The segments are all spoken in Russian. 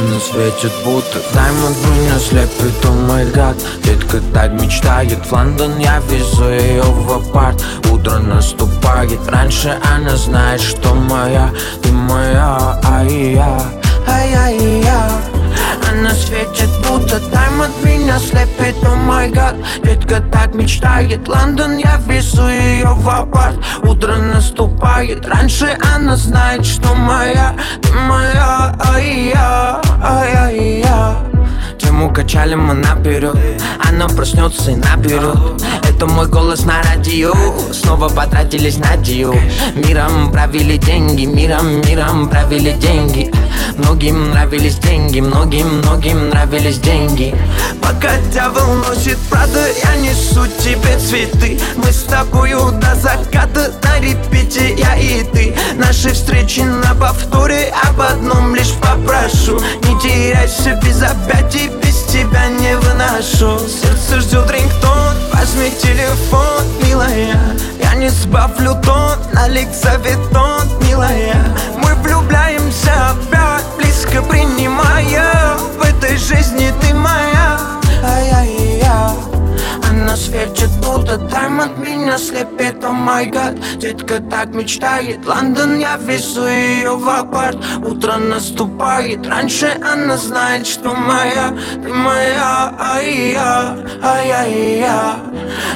Она светит будто Даймонд меня слепит, о май гад. Детка так мечтает в Лондон Я везу ее в апарт. Утро наступает Раньше она знает, что моя Ты моя, ай-я Ай-яй-я Она светит будто Даймонд меня слепит, о май гад. Детка так мечтает Лондон, я везу ее в апарт. Утро наступает Раньше она знает, что моя Ты моя, ай-я Тему качали мы наперед Она проснется и наберет Это мой голос на радио. Снова потратились на дию Миром правили деньги Миром, миром правили деньги. Многим нравились деньги Многим, многим нравились деньги. Пока дьявол носит правда Я несу тебе цветы. Мы с тобою до заката На репите я и ты. Наши встречи на повторе Об одном лишь попрошу. Не теряйся без объятий выношу Сердце ждет рингтон. Возьми телефон, милая. Я не сбавлю тон На лице витон, милая. Мы влюбляемся опять светит будто даймонд Меня слепит, о май гад. Детка так мечтает Лондон, я везу ее в апарт. Утро наступает Раньше она знает, что моя Ты моя, ай-я Ай-яй-я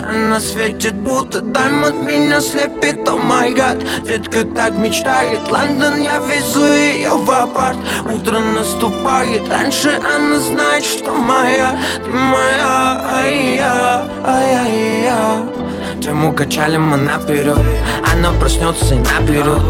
Она светит будто даймонд Меня слепит, о май гад. Детка так мечтает Лондон, я везу ее в апарт. Утро наступает Раньше она знает, что моя Ты моя, ай-я Ай-яй-я Тему качали мы наперед Она проснется и наберет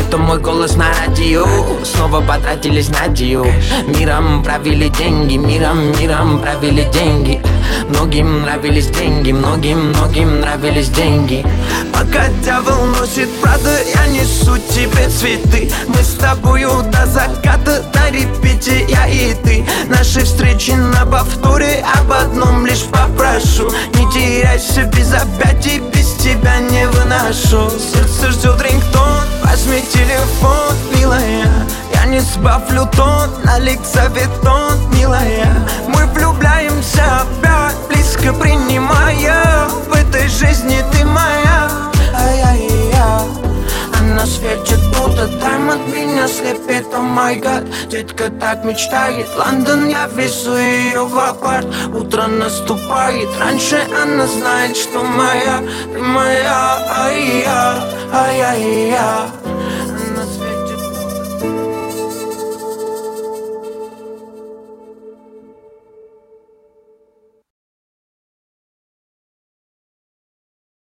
Это мой голос на радио. Снова потратились на дию Миром правили деньги Миром, миром правили деньги. Многим нравились деньги Многим, многим нравились деньги. Пока дьявол носит правда Я несу тебе цветы. Мы с тобою до заката На репите я и ты. Наши встречи на повторе Об одном лишь попрошу. Не теряйся без объятий Без тебя не выношу. Сердце ждет рингтон Возьми телефон, милая. Я не сбавлю тон лице витон, милая. Мы влюбляемся опять Близко принимая даймонд Меня слепит, о май гад. Детка так мечтает. Лондон, я везу ее в апарт. Утро наступает. Раньше она знает, что моя Ты моя, ай-я, ай-яй-я